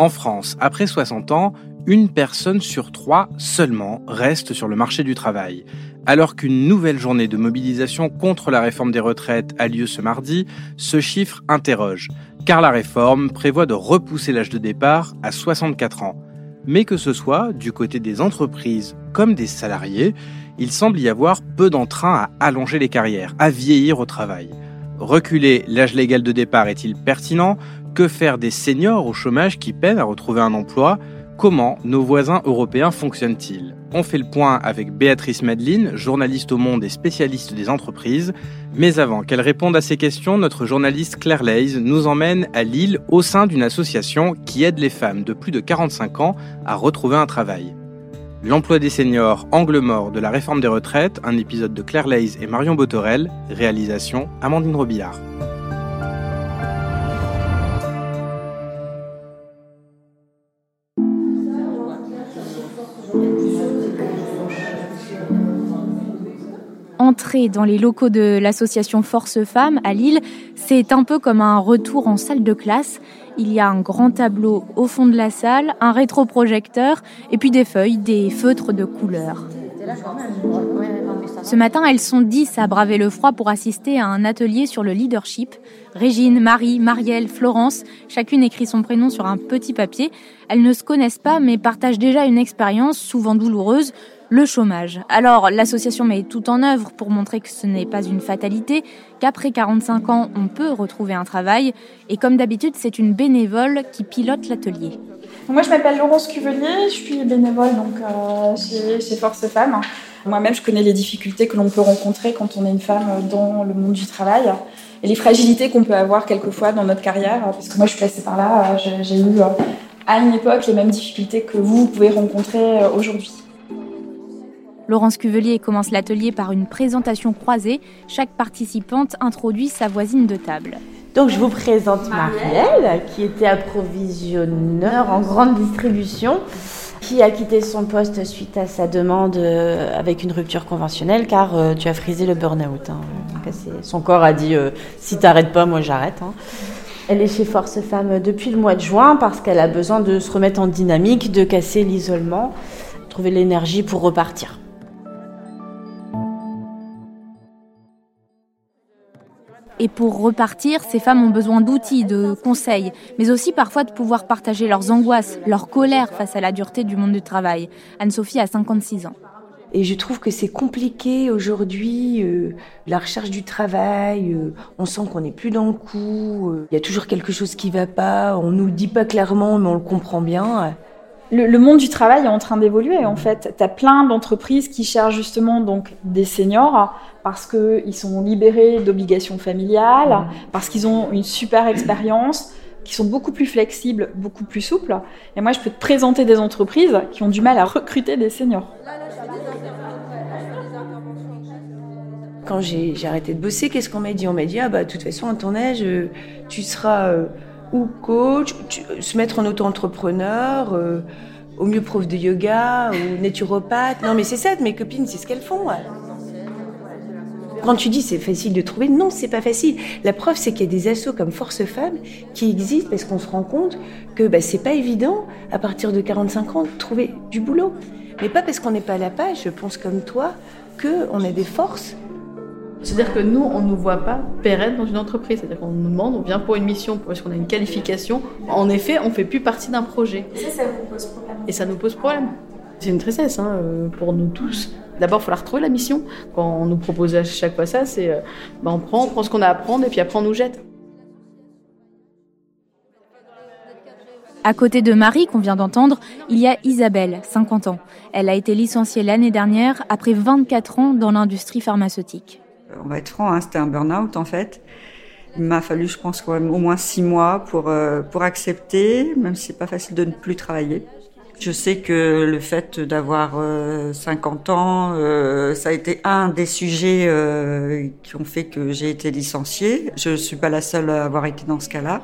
en France, après 60 ans, une personne sur trois seulement reste sur le marché du travail. Alors qu'une nouvelle journée de mobilisation contre la réforme des retraites a lieu ce mardi, ce chiffre interroge, car la réforme prévoit de repousser l'âge de départ à 64 ans. Mais que ce soit du côté des entreprises comme des salariés, il semble y avoir peu d'entrain à allonger les carrières, à vieillir au travail. Reculer l'âge légal de départ est-il pertinent? Que faire des seniors au chômage qui peinent à retrouver un emploi? Comment nos voisins européens fonctionnent-ils? On fait le point avec Béatrice Madeline, journaliste au Monde et spécialiste des entreprises. Mais avant qu'elle réponde à ces questions, notre journaliste Claire Leys nous emmène à Lille au sein d'une association qui aide les femmes de plus de 45 ans à retrouver un travail. L'emploi des seniors, angle mort de la réforme des retraites, un épisode de Claire Leys et Marion Botorel, réalisation Amandine Robillard. Entrer dans les locaux de l'association Force Femmes à Lille, c'est un peu comme un retour en salle de classe. Il y a un grand tableau au fond de la salle, un rétroprojecteur et puis des feuilles, des feutres de couleur. Ce matin, elles sont dix à braver le froid pour assister à un atelier sur le leadership. Régine, Marie, Marielle, Florence, chacune écrit son prénom sur un petit papier. Elles ne se connaissent pas mais partagent déjà une expérience souvent douloureuse, le chômage. Alors, l'association met tout en œuvre pour montrer que ce n'est pas une fatalité, qu'après 45 ans, on peut retrouver un travail. Et comme d'habitude, c'est une bénévole qui pilote l'atelier. Moi, je m'appelle Laurence Cuvelier, je suis bénévole euh, chez, Force Femmes. Moi-même, je connais les difficultés que l'on peut rencontrer quand on est une femme dans le monde du travail et les fragilités qu'on peut avoir quelquefois dans notre carrière. Parce que moi, je suis passée par là, j'ai eu euh, à une époque les mêmes difficultés que vous pouvez rencontrer euh, aujourd'hui. Laurence Cuvelier commence l'atelier par une présentation croisée. Chaque participante introduit sa voisine de table. Donc je vous présente Marielle, qui était approvisionneur en grande distribution, qui a quitté son poste suite à sa demande euh, avec une rupture conventionnelle, car euh, tu as frisé le burn-out. Hein. Son corps a dit euh, si t'arrêtes pas, moi j'arrête. Hein. Elle est chez Force Femmes depuis le mois de juin parce qu'elle a besoin de se remettre en dynamique, de casser l'isolement, trouver l'énergie pour repartir. Et pour repartir, ces femmes ont besoin d'outils, de conseils, mais aussi parfois de pouvoir partager leurs angoisses, leur colère face à la dureté du monde du travail. Anne-Sophie a 56 ans. Et je trouve que c'est compliqué aujourd'hui, euh, la recherche du travail, euh, on sent qu'on n'est plus dans le coup, euh, il y a toujours quelque chose qui ne va pas, on nous le dit pas clairement, mais on le comprend bien. Le, le monde du travail est en train d'évoluer en fait. Tu as plein d'entreprises qui cherchent justement donc des seniors parce qu'ils sont libérés d'obligations familiales, mmh. parce qu'ils ont une super expérience, qui sont beaucoup plus flexibles, beaucoup plus souples. Et moi, je peux te présenter des entreprises qui ont du mal à recruter des seniors. Quand j'ai arrêté de bosser, qu'est-ce qu'on m'a dit? On m'a dit, ah bah, de toute façon, à ton âge, euh, tu seras euh, ou coach, se mettre en auto-entrepreneur, euh, au mieux prof de yoga, ou naturopathe. Non, mais c'est ça, mes copines, c'est ce qu'elles font. Quand tu dis c'est facile de trouver, non, c'est pas facile. La preuve, c'est qu'il y a des assos comme Force Femmes qui existent parce qu'on se rend compte que bah, c'est pas évident, à partir de 45 ans, de trouver du boulot. Mais pas parce qu'on n'est pas à la page, je pense comme toi, qu'on a des forces. C'est-à-dire que nous, on ne nous voit pas pérennes dans une entreprise. C'est-à-dire qu'on nous demande, on vient pour une mission, parce qu'on a une qualification. En effet, on ne fait plus partie d'un projet. Et ça, ça vous pose problème. Et ça nous pose problème. C'est une tristesse hein, euh, pour nous tous. D'abord, il faut la retrouver la mission. Quand on nous propose à chaque fois ça, c'est euh, bah, on prend, on prend ce qu'on a à prendre et puis après on nous jette. À côté de Marie, qu'on vient d'entendre, il y a Isabelle, 50 ans. Elle a été licenciée l'année dernière après 24 ans dans l'industrie pharmaceutique. On va être franc, hein, c'était un burn-out en fait. Il m'a fallu, je pense, au moins six mois pour, euh, pour accepter, même si c'est pas facile de ne plus travailler. Je sais que le fait d'avoir 50 euh, ans, euh, ça a été un des sujets qui ont fait que j'ai été licenciée. Je ne suis pas la seule à avoir été dans ce cas-là.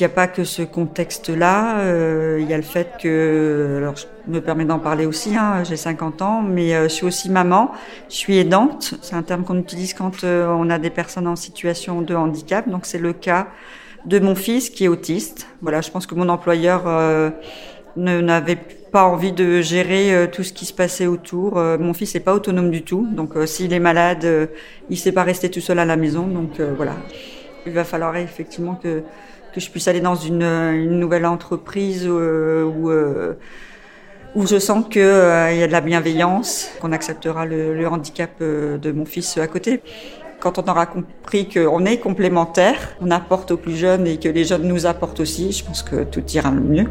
Il n'y a pas que ce contexte-là. Euh, il y a le fait que, alors je me permets d'en parler aussi, hein, j'ai 50 ans, mais euh, je suis aussi maman. Je suis aidante. C'est un terme qu'on utilise quand euh, on a des personnes en situation de handicap. Donc c'est le cas de mon fils qui est autiste. Voilà, je pense que mon employeur n'avait pas envie de gérer tout ce qui se passait autour. mon fils n'est pas autonome du tout, donc s'il est malade, il ne sait pas rester tout seul à la maison. Donc voilà, il va falloir effectivement que que je puisse aller dans une, nouvelle entreprise euh, où, euh, où je sens qu'il euh, y a de la bienveillance, qu'on acceptera le, handicap euh, de mon fils à côté. Quand on aura compris qu'on est complémentaires, on apporte aux plus jeunes et que les jeunes nous apportent aussi, je pense que tout ira mieux.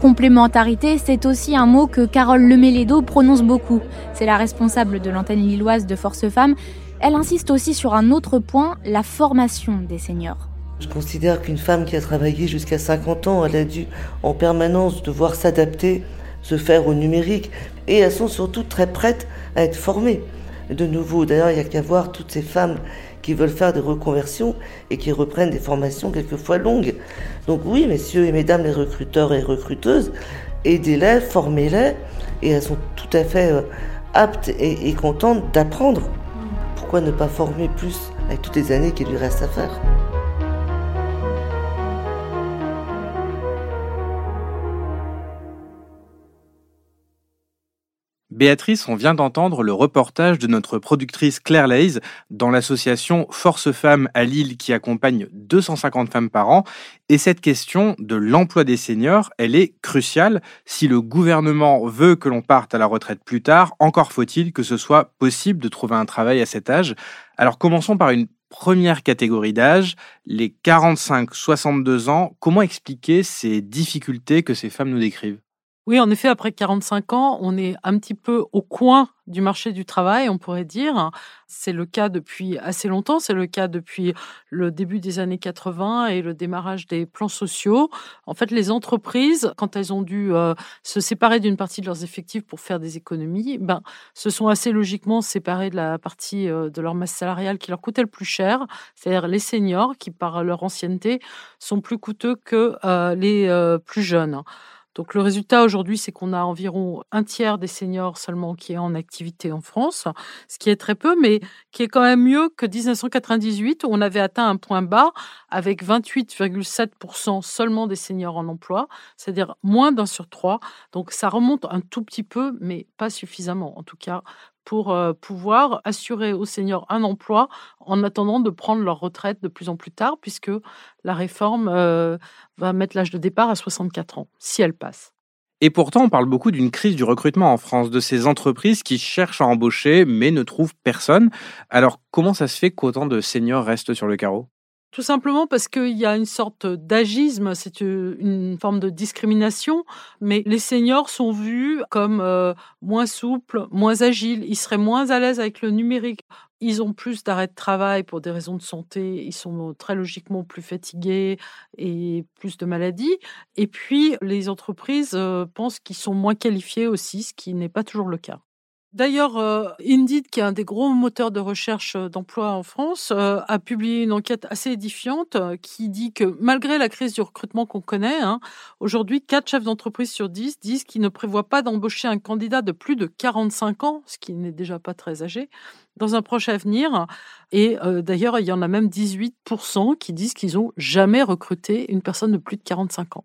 Complémentarité, c'est aussi un mot que Carole Lemélédo prononce beaucoup. C'est la responsable de l'antenne lilloise de Force Femmes. Elle insiste aussi sur un autre point, la formation des seniors. Je considère qu'une femme qui a travaillé jusqu'à 50 ans, elle a dû en permanence devoir s'adapter, se faire au numérique, et elles sont surtout très prêtes à être formées. De nouveau, d'ailleurs, il n'y a qu'à voir toutes ces femmes qui veulent faire des reconversions et qui reprennent des formations quelquefois longues. Donc oui, messieurs et mesdames les recruteurs et recruteuses, aidez-les, formez-les, et elles sont tout à fait euh, aptes et, et contentes d'apprendre. Pourquoi ne pas former plus avec toutes les années qu'il lui reste à faire? Béatrice, on vient d'entendre le reportage de notre productrice Claire Leys dans l'association Force Femmes à Lille qui accompagne 250 femmes par an. Et cette question de l'emploi des seniors, elle est cruciale. Si le gouvernement veut que l'on parte à la retraite plus tard, encore faut-il que ce soit possible de trouver un travail à cet âge. Alors commençons par une première catégorie d'âge, les 45-62 ans. Comment expliquer ces difficultés que ces femmes nous décrivent? Oui, en effet, après 45 ans, on est un petit peu au coin du marché du travail, on pourrait dire. C'est le cas depuis assez longtemps, c'est le cas depuis le début des années 80 et le démarrage des plans sociaux. En fait, les entreprises, quand elles ont dû euh, se séparer d'une partie de leurs effectifs pour faire des économies, ben, se sont assez logiquement séparées de la partie euh, de leur masse salariale qui leur coûtait le plus cher, c'est-à-dire les seniors qui, par leur ancienneté, sont plus coûteux que euh, les plus jeunes. Donc le résultat aujourd'hui, c'est qu'on a environ un tiers des seniors seulement qui est en activité en France, ce qui est très peu, mais qui est quand même mieux que 1998 où on avait atteint un point bas avec 28,7% seulement des seniors en emploi, c'est-à-dire moins d'un sur trois. Donc ça remonte un tout petit peu, mais pas suffisamment. En tout cas, pour euh, pouvoir assurer aux seniors un emploi en attendant de prendre leur retraite de plus en plus tard, puisque la réforme euh, va mettre l'âge de départ à 64 ans, si elle passe. Et pourtant, on parle beaucoup d'une crise du recrutement en France, de ces entreprises qui cherchent à embaucher mais ne trouvent personne. Alors, comment ça se fait qu'autant de seniors restent sur le carreau? Tout simplement parce qu'il y a une sorte d'agisme, c'est une forme de discrimination, mais les seniors sont vus comme euh, moins souples, moins agiles, ils seraient moins à l'aise avec le numérique. Ils ont plus d'arrêt de travail pour des raisons de santé, ils sont très logiquement plus fatigués et plus de maladies. Et puis, les entreprises euh, pensent qu'ils sont moins qualifiés aussi, ce qui n'est pas toujours le cas. D'ailleurs, euh, Indeed, qui est un des gros moteurs de recherche euh, d'emploi en France, euh, a publié une enquête assez édifiante qui dit que malgré la crise du recrutement qu'on connaît, hein, aujourd'hui, 4 chefs d'entreprise sur 10 disent qu'ils ne prévoient pas d'embaucher un candidat de plus de 45 ans, ce qui n'est déjà pas très âgé, dans un proche avenir. Et d'ailleurs, il y en a même 18% qui disent qu'ils n'ont jamais recruté une personne de plus de 45 ans.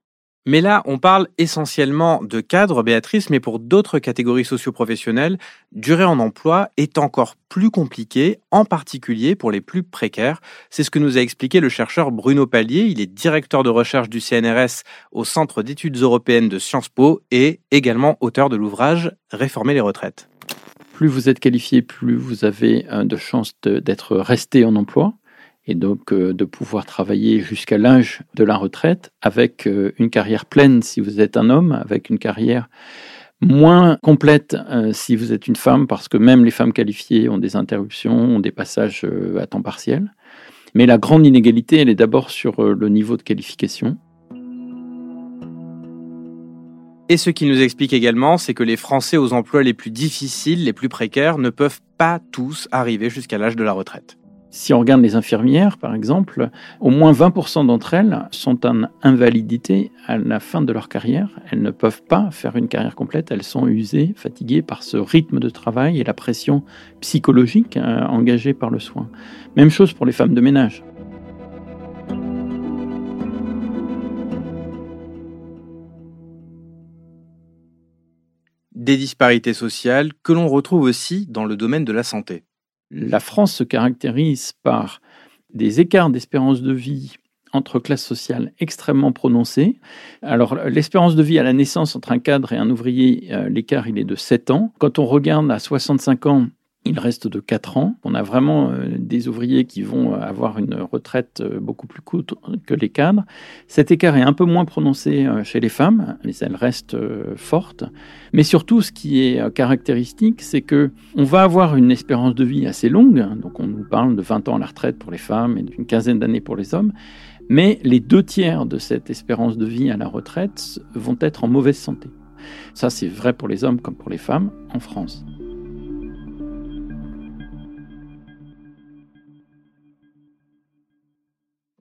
Mais là, on parle essentiellement de cadres, Béatrice, mais pour d'autres catégories socioprofessionnelles, durer en emploi est encore plus compliqué, en particulier pour les plus précaires. C'est ce que nous a expliqué le chercheur Bruno Pallier. Il est directeur de recherche du CNRS au Centre d'études européennes de Sciences Po et également auteur de l'ouvrage Réformer les retraites. Plus vous êtes qualifié, plus vous avez euh, de chances d'être resté en emploi et donc euh, de pouvoir travailler jusqu'à l'âge de la retraite avec euh, une carrière pleine si vous êtes un homme, avec une carrière moins complète euh, si vous êtes une femme, parce que même les femmes qualifiées ont des interruptions, ont des passages à temps partiel. Mais la grande inégalité, elle est d'abord sur le niveau de qualification. Et ce qu'il nous explique également, c'est que les Français aux emplois les plus difficiles, les plus précaires, ne peuvent pas tous arriver jusqu'à l'âge de la retraite. Si on regarde les infirmières, par exemple, au moins 20% d'entre elles sont en invalidité à la fin de leur carrière. Elles ne peuvent pas faire une carrière complète. Elles sont usées, fatiguées par ce rythme de travail et la pression psychologique euh, engagée par le soin. Même chose pour les femmes de ménage. Des disparités sociales que l'on retrouve aussi dans le domaine de la santé. La France se caractérise par des écarts d'espérance de vie entre classes sociales extrêmement prononcés. Alors, l'espérance de vie à la naissance entre un cadre et un ouvrier, euh, l'écart, il est de 7 ans. Quand on regarde à 65 ans, il reste de 4 ans. On a vraiment euh, des ouvriers qui vont avoir une retraite euh, beaucoup plus courte que les cadres. Cet écart est un peu moins prononcé euh, chez les femmes, mais elle reste forte. Mais surtout, ce qui est caractéristique, c'est que on va avoir une espérance de vie assez longue. Donc, on nous parle de 20 ans à la retraite pour les femmes et d'une quinzaine d'années pour les hommes. Mais les deux tiers de cette espérance de vie à la retraite vont être en mauvaise santé. Ça, c'est vrai pour les hommes comme pour les femmes en France.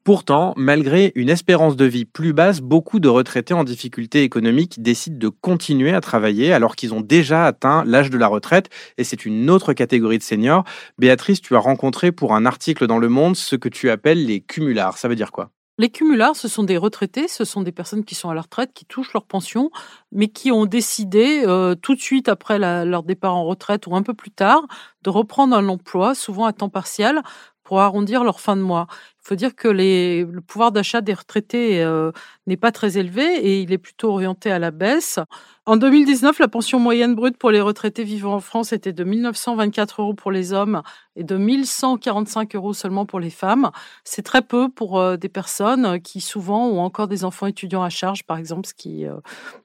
Pourtant, malgré une espérance de vie plus basse, beaucoup de retraités en difficulté économique décident de continuer à travailler alors qu'ils ont déjà atteint l'âge de la retraite et c'est une autre catégorie de seniors. Béatrice, tu as rencontré pour un article dans Le Monde ce que tu appelles les cumulards. Ça veut dire quoi? Les cumulards, ce sont des retraités, ce sont des personnes qui sont à la retraite, qui touchent leur pension, mais qui ont décidé euh, tout de suite après leur départ en retraite ou un peu plus tard de reprendre un emploi, souvent à temps partiel, pour arrondir leur fin de mois. Il faut dire que le pouvoir d'achat des retraités euh, n'est pas très élevé et il est plutôt orienté à la baisse. En 2019, la pension moyenne brute pour les retraités vivant en France était de 1924 euros pour les hommes et de 1145 euros seulement pour les femmes. C'est très peu pour euh, des personnes qui souvent ont encore des enfants étudiants à charge, par exemple, ce qui euh,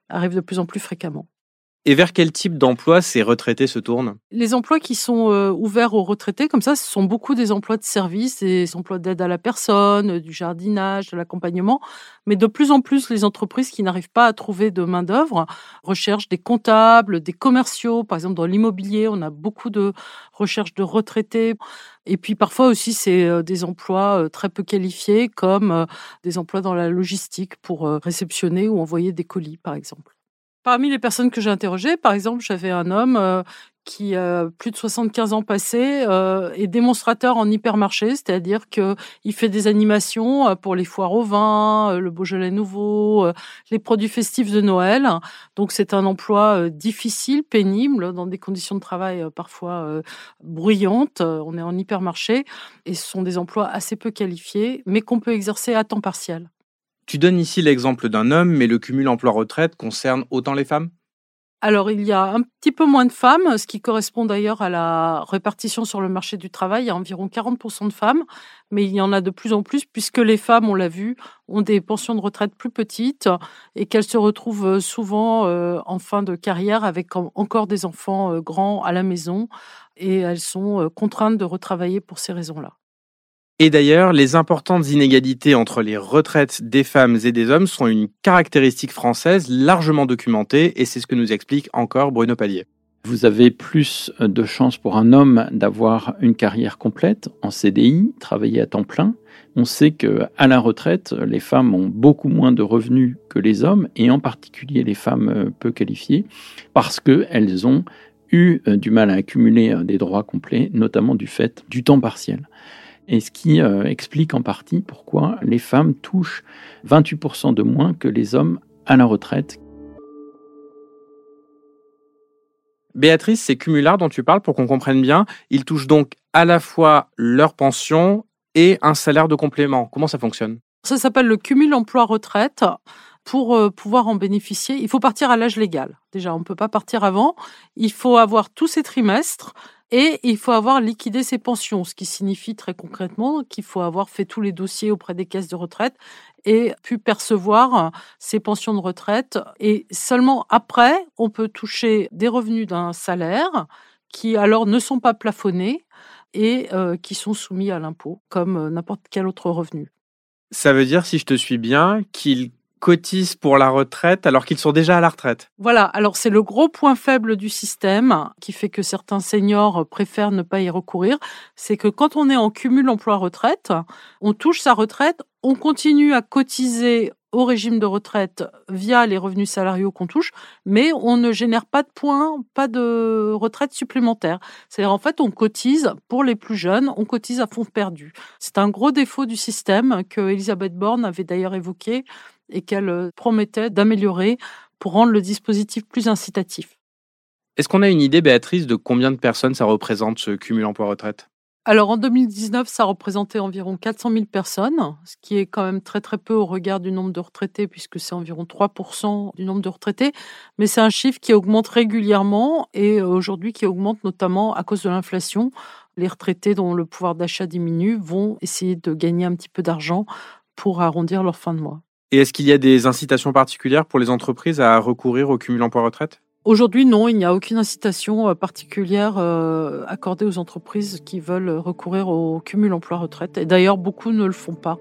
arrive de plus en plus fréquemment. Et vers quel type d'emploi ces retraités se tournent? Les emplois qui sont euh, ouverts aux retraités, comme ça, ce sont beaucoup des emplois de service, des emplois d'aide à la personne, du jardinage, de l'accompagnement. Mais de plus en plus, les entreprises qui n'arrivent pas à trouver de main-d'œuvre recherchent des comptables, des commerciaux. Par exemple, dans l'immobilier, on a beaucoup de recherches de retraités. Et puis parfois aussi, c'est euh, des emplois euh, très peu qualifiés, comme des emplois dans la logistique pour réceptionner ou envoyer des colis, par exemple. Parmi les personnes que j'ai interrogées, par exemple, j'avais un homme euh, qui a plus de 75 ans passés euh, est démonstrateur en hypermarché, c'est-à-dire que il fait des animations euh, pour les foires au vin, le Beaujolais nouveau, les produits festifs de Noël. Donc c'est un emploi difficile, pénible, dans des conditions de travail parfois bruyantes. On est en hypermarché et ce sont des emplois assez peu qualifiés, mais qu'on peut exercer à temps partiel. Tu donnes ici l'exemple d'un homme, mais le cumul emploi-retraite concerne autant les femmes? Alors, il y a un petit peu moins de femmes, ce qui correspond d'ailleurs à la répartition sur le marché du travail. Il y a environ 40% de femmes, mais il y en a de plus en plus puisque les femmes, on l'a vu, ont des pensions de retraite plus petites et qu'elles se retrouvent souvent euh, en fin de carrière avec encore des enfants euh, grands à la maison et elles sont euh, contraintes de retravailler pour ces raisons-là. Et d'ailleurs, les importantes inégalités entre les retraites des femmes et des hommes sont une caractéristique française largement documentée, et c'est ce que nous explique encore Bruno Pallier. Vous avez plus de chances pour un homme d'avoir une carrière complète en CDI, travailler à temps plein. On sait que à la retraite, les femmes ont beaucoup moins de revenus que les hommes, et en particulier les femmes peu qualifiées, parce qu'elles ont eu du mal à accumuler des droits complets, notamment du fait du temps partiel et ce qui euh, explique en partie pourquoi les femmes touchent 28% de moins que les hommes à la retraite. Béatrice, ces cumulards dont tu parles, pour qu'on comprenne bien, ils touchent donc à la fois leur pension et un salaire de complément. Comment ça fonctionne? Ça s'appelle le cumul emploi-retraite. Pour euh, pouvoir en bénéficier, il faut partir à l'âge légal. Déjà, on ne peut pas partir avant. Il faut avoir tous ces trimestres et il faut avoir liquidé ses pensions, ce qui signifie très concrètement qu'il faut avoir fait tous les dossiers auprès des caisses de retraite et pu percevoir ses pensions de retraite. Et seulement après, on peut toucher des revenus d'un salaire qui alors ne sont pas plafonnés et euh, qui sont soumis à l'impôt comme euh, n'importe quel autre revenu. Ça veut dire, si je te suis bien, qu'il cotisent pour la retraite alors qu'ils sont déjà à la retraite. Voilà, alors c'est le gros point faible du système qui fait que certains seniors préfèrent ne pas y recourir, c'est que quand on est en cumul emploi-retraite, on touche sa retraite, on continue à cotiser au régime de retraite via les revenus salariaux qu'on touche, mais on ne génère pas de points, pas de retraite supplémentaire. C'est-à-dire, en fait, on cotise pour les plus jeunes, on cotise à fond perdu. C'est un gros défaut du système que Elisabeth Borne avait d'ailleurs évoqué et qu'elle euh, promettait d'améliorer pour rendre le dispositif plus incitatif. Est-ce qu'on a une idée, Béatrice, de combien de personnes ça représente ce cumul emploi-retraite? Alors en 2019, ça représentait environ 400 000 personnes, ce qui est quand même très très peu au regard du nombre de retraités, puisque c'est environ 3% du nombre de retraités. Mais c'est un chiffre qui augmente régulièrement et euh, aujourd'hui qui augmente notamment à cause de l'inflation. Les retraités dont le pouvoir d'achat diminue vont essayer de gagner un petit peu d'argent pour arrondir leur fin de mois. Et est-ce qu'il y a des incitations particulières pour les entreprises à recourir au cumul emploi-retraite? Aujourd'hui, non, il n'y a aucune incitation euh, particulière euh, accordée aux entreprises qui veulent recourir au cumul emploi-retraite. Et d'ailleurs, beaucoup ne le font pas.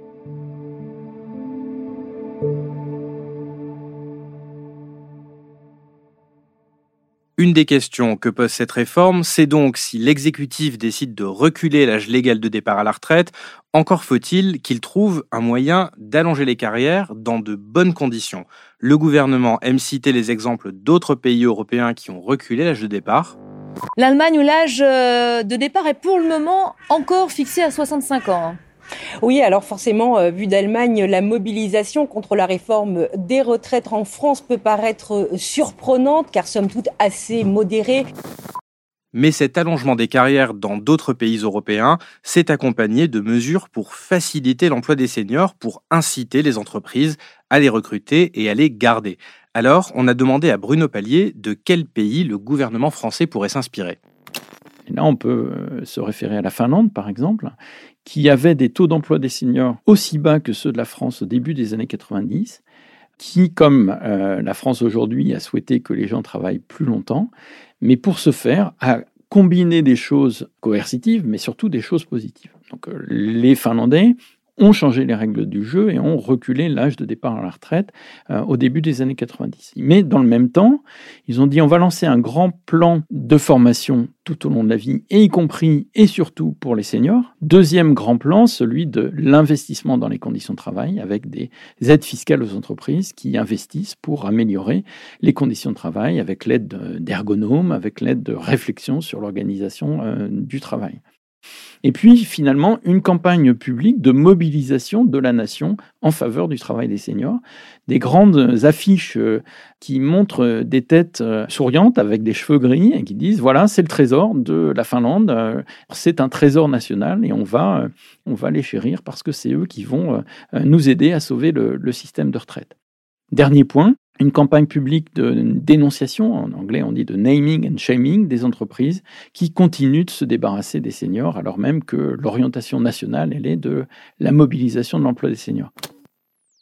Une des questions que pose cette réforme, c'est donc si l'exécutif décide de reculer l'âge légal de départ à la retraite, encore faut-il qu'il trouve un moyen d'allonger les carrières dans de bonnes conditions. Le gouvernement aime citer les exemples d'autres pays européens qui ont reculé l'âge de départ. L'Allemagne où l'âge euh, de départ est pour le moment encore fixé à 65 ans. Oui, alors forcément, euh, vu d'Allemagne, la mobilisation contre la réforme des retraites en France peut paraître surprenante, car somme toute assez modérée. Mais cet allongement des carrières dans d'autres pays européens s'est accompagné de mesures pour faciliter l'emploi des seniors, pour inciter les entreprises à les recruter et à les garder. Alors, on a demandé à Bruno Pallier de quel pays le gouvernement français pourrait s'inspirer. là, on peut euh, se référer à la Finlande, par exemple, qui avait des taux d'emploi des seniors aussi bas que ceux de la France au début des années 90, qui, comme euh, la France aujourd'hui, a souhaité que les gens travaillent plus longtemps, mais pour ce faire, a combiné des choses coercitives, mais surtout des choses positives. Donc euh, les Finlandais ont changé les règles du jeu et ont reculé l'âge de départ à la retraite euh, au début des années 90. Mais dans le même temps, ils ont dit on va lancer un grand plan de formation tout au long de la vie, et y compris et surtout pour les seniors. Deuxième grand plan, celui de l'investissement dans les conditions de travail, avec des aides fiscales aux entreprises qui investissent pour améliorer les conditions de travail, avec l'aide d'ergonomes, avec l'aide de réflexion sur l'organisation euh, du travail. Et puis finalement, une campagne publique de mobilisation de la nation en faveur du travail des seniors. Des grandes affiches euh, qui montrent des têtes euh, souriantes avec des cheveux gris et qui disent voilà, c'est le trésor de la Finlande, euh, c'est un trésor national et on va, on va les chérir parce que c'est eux qui vont nous aider à sauver le système de retraite. Dernier point, une campagne publique de dénonciation, en anglais on dit de naming and shaming des entreprises qui continuent de se débarrasser des seniors alors même que l'orientation nationale elle est de la mobilisation de l'emploi des seniors.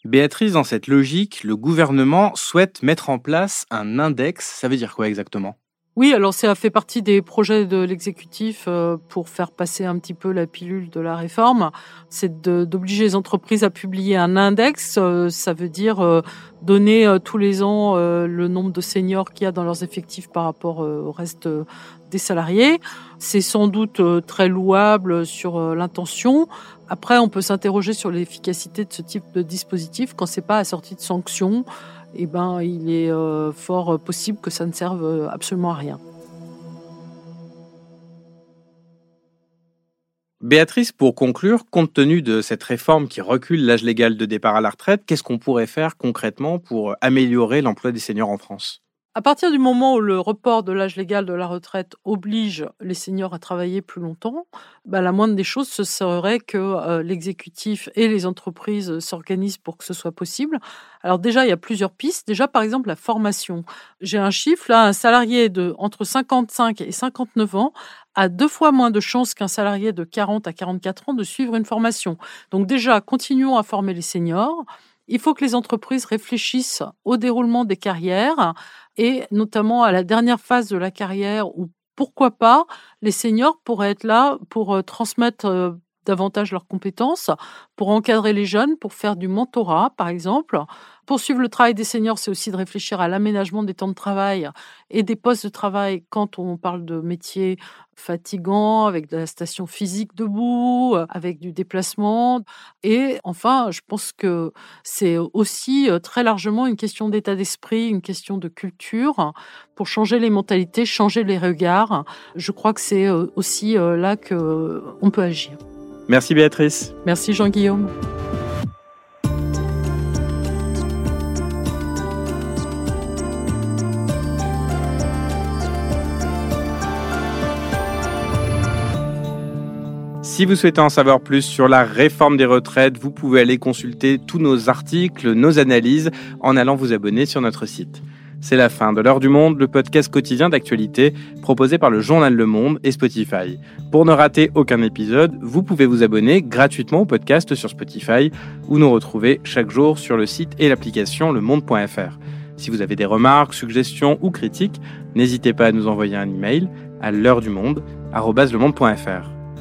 Béatrice, dans cette logique, le gouvernement souhaite mettre en place un index. Ça veut dire quoi exactement? Oui, alors ça fait partie des projets de l'exécutif euh, pour faire passer un petit peu la pilule de la réforme. C'est d'obliger les entreprises à publier un index. Euh, ça veut dire euh, donner tous les ans le nombre de seniors qu'il y a dans leurs effectifs par rapport au reste des salariés. C'est sans doute très louable sur l'intention. Après, on peut s'interroger sur l'efficacité de ce type de dispositif quand c'est pas assorti de sanctions eh ben, il est euh, fort possible que ça ne serve euh, absolument à rien. Béatrice, pour conclure, compte tenu de cette réforme qui recule l'âge légal de départ à la retraite, qu'est-ce qu'on pourrait faire concrètement pour améliorer l'emploi des seniors en France? À partir du moment où le report de l'âge légal de la retraite oblige les seniors à travailler plus longtemps, bah, la moindre des choses, ce serait que euh, l'exécutif et les entreprises s'organisent pour que ce soit possible. Alors déjà, il y a plusieurs pistes. Déjà, par exemple, la formation. J'ai un chiffre, là, un salarié de entre 55 et 59 ans a deux fois moins de chances qu'un salarié de 40 à 44 ans de suivre une formation. Donc déjà, continuons à former les seniors. Il faut que les entreprises réfléchissent au déroulement des carrières et notamment à la dernière phase de la carrière où pourquoi pas les seniors pourraient être là pour euh, transmettre euh, davantage leurs compétences, pour encadrer les jeunes, pour faire du mentorat, par exemple, Poursuivre le travail des seniors, c'est aussi de réfléchir à l'aménagement des temps de travail et des postes de travail quand on parle de métiers fatigants, avec de la station physique debout, avec du déplacement. Et enfin, je pense que c'est aussi très largement une question d'état d'esprit, une question de culture pour changer les mentalités, changer les regards. Je crois que c'est aussi là qu'on peut agir. Merci Béatrice. Merci Jean-Guillaume. Si vous souhaitez en savoir plus sur la réforme des retraites, vous pouvez aller consulter tous nos articles, nos analyses en allant vous abonner sur notre site. C'est la fin de l'heure du monde, le podcast quotidien d'actualité proposé par le journal Le Monde et Spotify. Pour ne rater aucun épisode, vous pouvez vous abonner gratuitement au podcast sur Spotify ou nous retrouver chaque jour sur le site et l'application lemonde.fr. Si vous avez des remarques, suggestions ou critiques, n'hésitez pas à nous envoyer un email à l'heure du monde